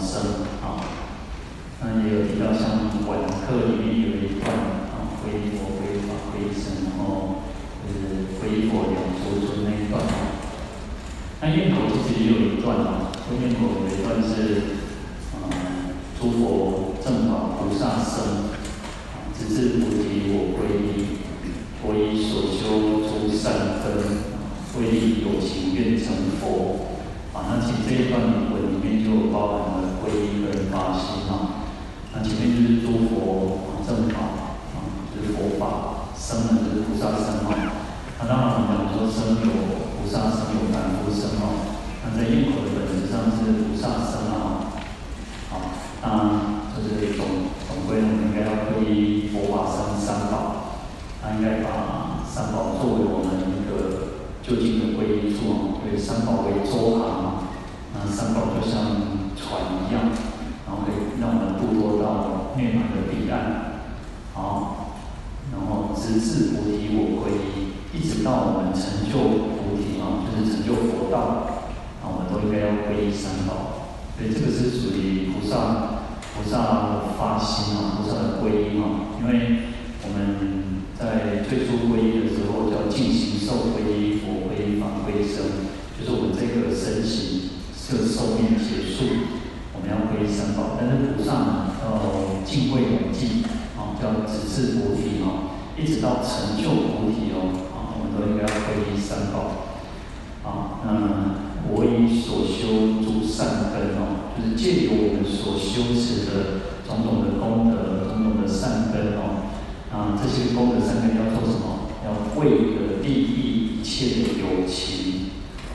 生、啊。那也有提到像晚课里面有一段啊，皈依佛、皈依法、皈依僧，然后就是皈依佛两足尊那一段。那念口其实也有一段啊，念口有一段是啊，诸佛正法菩萨僧。直至菩提我皈依，皈依所修诸善根，皈依有情愿成佛。啊，那其实这一段文里面就包含了皈依跟发心啊。那前面就是诸佛正法啊，就是佛法，僧呢就是菩萨僧啊。那当然我们说僧有菩萨僧有凡夫生啊。那在念口的本质上是菩萨僧啊。好，那就是总总归我们应该要皈依。佛法僧三宝，他应该把三宝作为我们一个究竟的皈依处啊，对三宝为舟航，那三宝就像船一样，然后可以让我们渡落到涅槃的彼岸，好，然后直至菩提我皈依，一直到我们成就菩提啊，就是成就佛道，啊，我们都应该要皈依三宝，所以这个是属于菩萨。菩萨的发心啊，菩萨的皈依啊，因为我们在最初皈依的时候叫净行受皈依佛皈依法皈依僧，就是我们这个身形这个寿命结束，我们要皈依三宝。但是菩萨呢，要敬畏永继啊，叫直至菩提哦，一直到成就菩提哦啊，我们都应该要皈依三宝啊。那我以所修诸善根哦。就是借由我们所修持的种种的功德、种种的善根哦，啊，这些功德善根要做什么？要为了利益一切的有情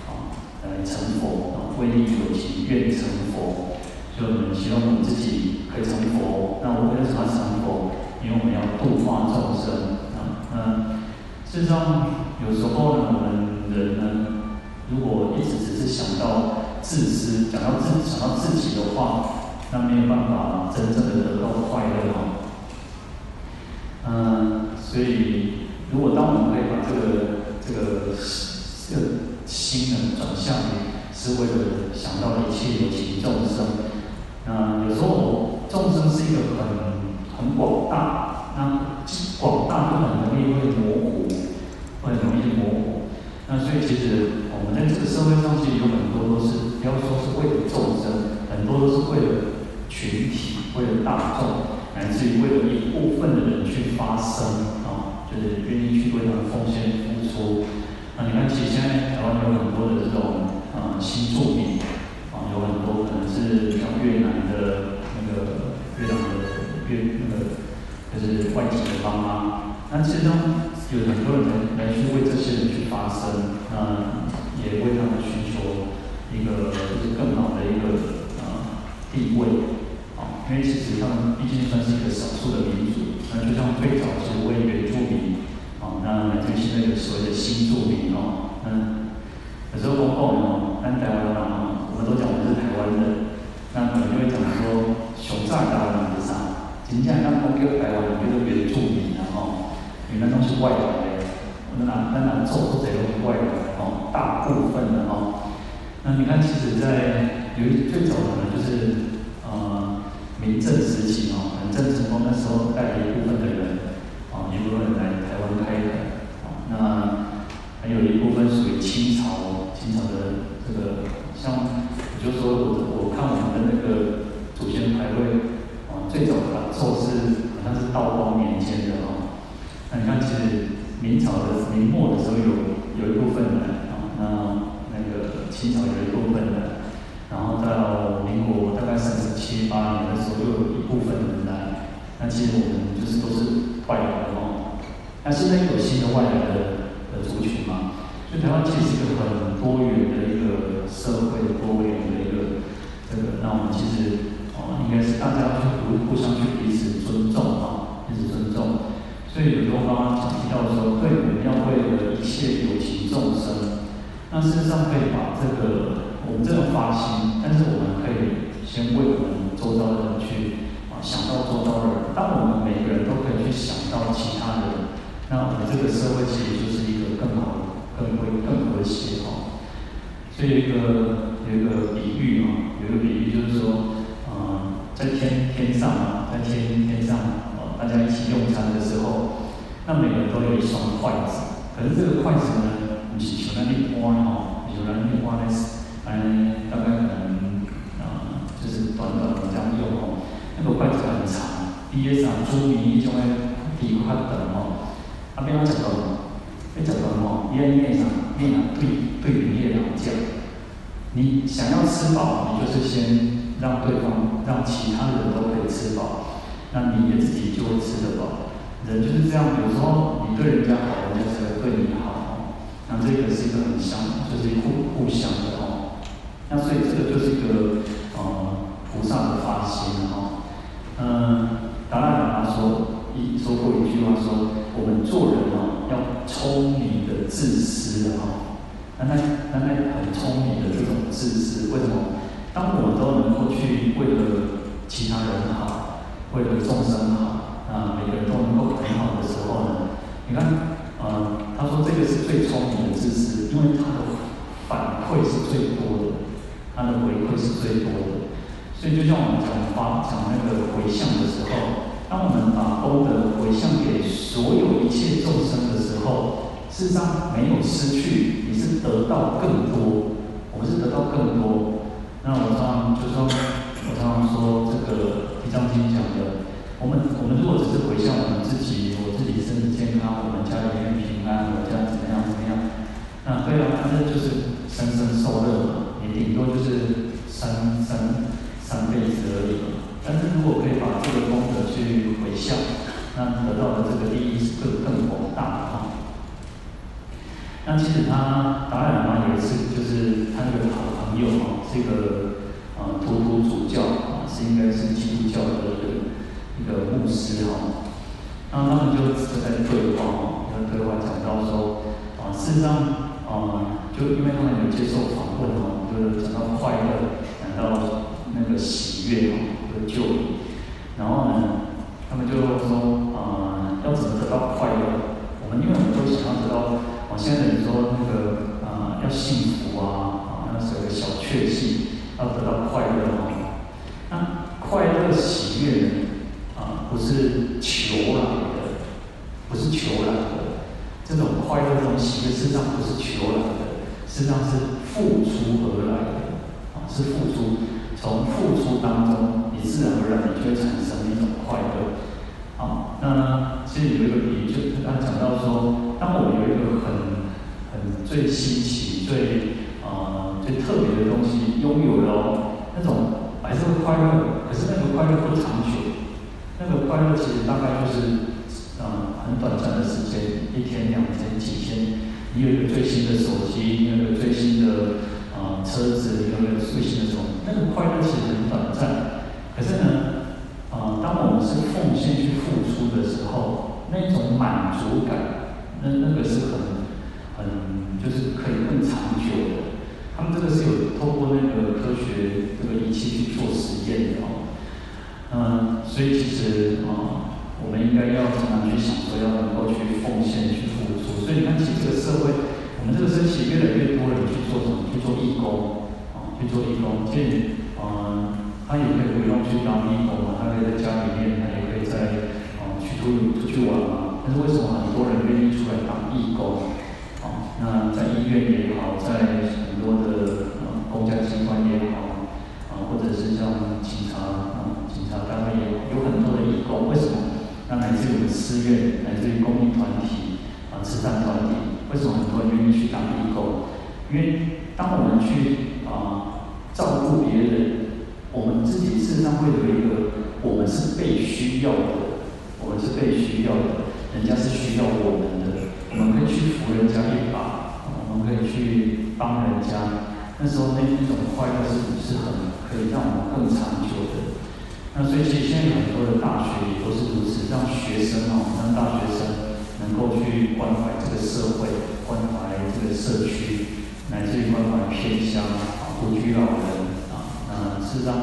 啊，来成佛啊，为利有情愿成佛。所以我们希望我们自己可以成佛。那我们为什么成佛？因为我们要度化众生啊。那事实上，有时候呢，我们人呢，如果一直只是想到。自私，想到自想到自己的话，那没有办法真正的得到快乐。嗯，所以如果当我们可以把这个这个这个心呢转向于是为了想到一切有情众生，那有时候众生是一个很很广大，那广大就很容易会模糊，会很容易模糊。那所以其实我们在这个社会上，其实有很多都是。不要说是为了众生，很多都是为了群体，为了大众，乃至于为了一部分的人去发声啊，就是愿意去为他们奉献付出。那你看，其实现在台湾有很多的这种啊新住民啊，有很多可能是像越南的那个越南的越那个就是外籍的妈妈，那其实上有很多人来来去为这些人去发声，啊，也为他们寻求。一个就是更好的一个呃地位啊，因为其实他们毕竟算是一个少数的民族，那就像最早是为原住民啊，那就现在的所谓的新住民哦，嗯，有时候公共哦，但台湾人啊，我们都讲我们是台湾人，那可能就会讲说熊炸台湾人是啥？真正那公共台湾人就是原住民啊，哦，外来的，那那那做这些都是外来的哦，大部分的哦。那你看，其实，在有一最早的呢，就是呃，明郑时期哦，可能郑成功那时候带了一部分的人，啊，一部分人来台湾开垦，啊，那还有一部分属于清朝，清朝的这个，像，我就说我我看我们的那个祖先牌位，啊，最早的打坐是好像是道光年间的哦，明朝的明末的时候有有一部分人，啊，那那个。清朝有一部分的，然后到民国大概三十七八年的时候，又有一部分人来。那其实我们就是都是外来的哦。那现在有新的外来的族群嘛？所以台湾其实是一个很多元的一个社会，多元的一个这个。那我们其实哦，应该是大家去互互相去彼此尊重啊，彼此尊重。所以有时候刚刚讲提到的时候，对，我们要为了一切有情众生。那事实上可以把这个我们这种发心，但是我们可以先为我们周遭的人去啊想到周遭的人，当我们每个人都可以去想到其他的这个社会其实就是一个更好、更会、更和谐哈。所以有一个有一个比喻嘛，有一个比喻就是说，呃，在天天上啊，在天天上啊，大家一起用餐的时候，那每个人都有一双筷子，可是这个筷子呢，不是像那一般哦，比如那一般的，嗯，大概可能啊、就是短短的这样用哦，那个筷子很长，比如像猪米一种的皮筷等哦，啊，边个讲到？哎，讲到哦，边边上面上对对面两讲，你想要吃饱，你就是先让对方让其他人都可以吃饱，那你也自己就会吃得饱。人就是这样，有时候你对人家好，人家才会对你好。这个是一个很相，就是互互相的哦。那所以这个就是一个呃菩萨的发心哈。嗯，达赖喇嘛说一说过一句话说，我们做人哦要聪明的自私的哈。那那那那很聪明的这种自私，为什么？当我们都能够去为了其他人好，为了众生好。啊，每个人都能够很好的时候呢，你看，呃，他说这个是最聪明的知识，因为他的反馈是最多的，他的回馈是最多的。所以就像我们讲发讲那个回向的时候，当我们把功德回向给所有一切众生的时候，事实上没有失去，你是得到更多，我们是得到更多。那我常常就说，我常常说这个《地藏经》讲的。我们我们如果只是回向我们自己，我自己身体健康，我们家里面平安，我家怎么样怎么样？那对啊，反正就是生生受乐嘛，也顶多就是三三三辈子而已嘛。但是如果可以把这个功德去回向，那得到的这个利益是更更广大的哈。那其实他达赖喇嘛也是，就是他那个好朋友嘛，这个呃图图主教啊，是应该是基督教的一个。一个牧师哈，然后他们就就在对话哈，在对话讲到说，啊，事实上啊，就因为他们有接受访问哈，就是讲到快乐，讲到那个喜悦哈，和救，然后呢，他们就说啊，要怎么得到快乐？我们因为我们都想要得到，啊，现在你说那个啊，要幸福啊，啊，要是有个小确幸，要得到快乐哈，那快乐喜悦呢？不是求来的，不求来的，这种快乐、这种喜悦，事实上不是求来的，实上是付出而来的，啊，是付出，从付出当中，你自然而然你就会产生一种快乐，啊，那其实有一个比喻，就他讲到说，当我们有一个很很最稀奇、最、呃、最特别的东西拥有了，那种还是会快乐，可是那个快乐不长久。那个快乐其实大概就是，嗯、呃，很短暂的时间，一天、两天、几天。你有一个最新的手机，你有一个最新的、呃、车子，你有一个最新的什么？那个快乐其实很短暂。可是呢，呃，当我们是奉献去付出的时候，那种满足感，那那个是很很就是可以更长久的。他们这个是有透过那个科学这个仪器去做实验的哦。嗯，所以其实啊，我们应该要常常去想说，要能够去奉献、去付出。所以你看，其实这个社会，我们这个身体越来越多人去做什么？去做义工，啊，去做义工。所以，嗯，他也可以不用去当义工嘛，他可以在家里面，他也可以在啊去出出去玩嘛。但是为什么很多人愿意出来当义工？啊，那在医院也好，在很多的呃公家机关也好，啊，或者是像警察啊。啊，单位有有很多的义工，为什么？那来自于我们寺院，来自于公益团体啊，慈善团体，为什么很多人愿意去当义工？因为当我们去啊照顾别人，我们自己身上会有一个，我们是被需要的，我们是被需要的，人家是需要我们的，我们可以去扶人家一把，我们可以去帮人家，那时候那一种快乐是是很可以让我们更长久的。那所以其实现在很多的大学也都是如此，让学生哦，让大学生能够去关怀这个社会，关怀这个社区，来自于关怀偏乡啊、独居老人啊。那事实上，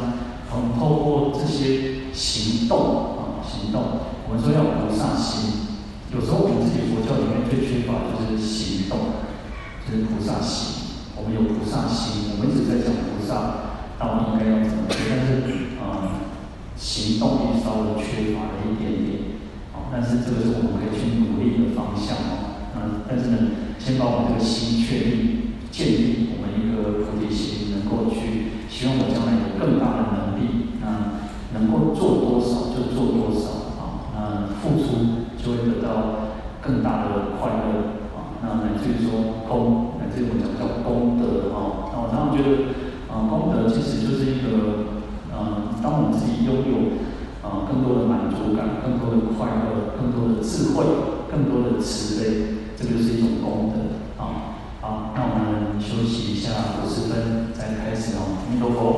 我们透过这些行动啊，行动，我们说要菩萨心，有时候我们自己佛教里面最缺乏就是行动，就是菩萨心。我们有菩萨心，我们一直在讲菩萨到底应该要怎么做，但是呃，行动也稍微缺乏了一点点。啊，但是这个是我们可以去努力的方向哦。嗯，但是呢，先把我们这个心确立、建立，我们一个菩提心，能够去，希望我将来有更大的能力，那能够做多少就做多少啊，那付出就会得到更大的快乐啊，那乃至于说功，乃至于我们讲叫功德啊。那我常常觉得，啊，功德其实就是一个，嗯，当我们自己拥有啊更多的满足感、更多的快乐、更多的智慧、更多的慈悲，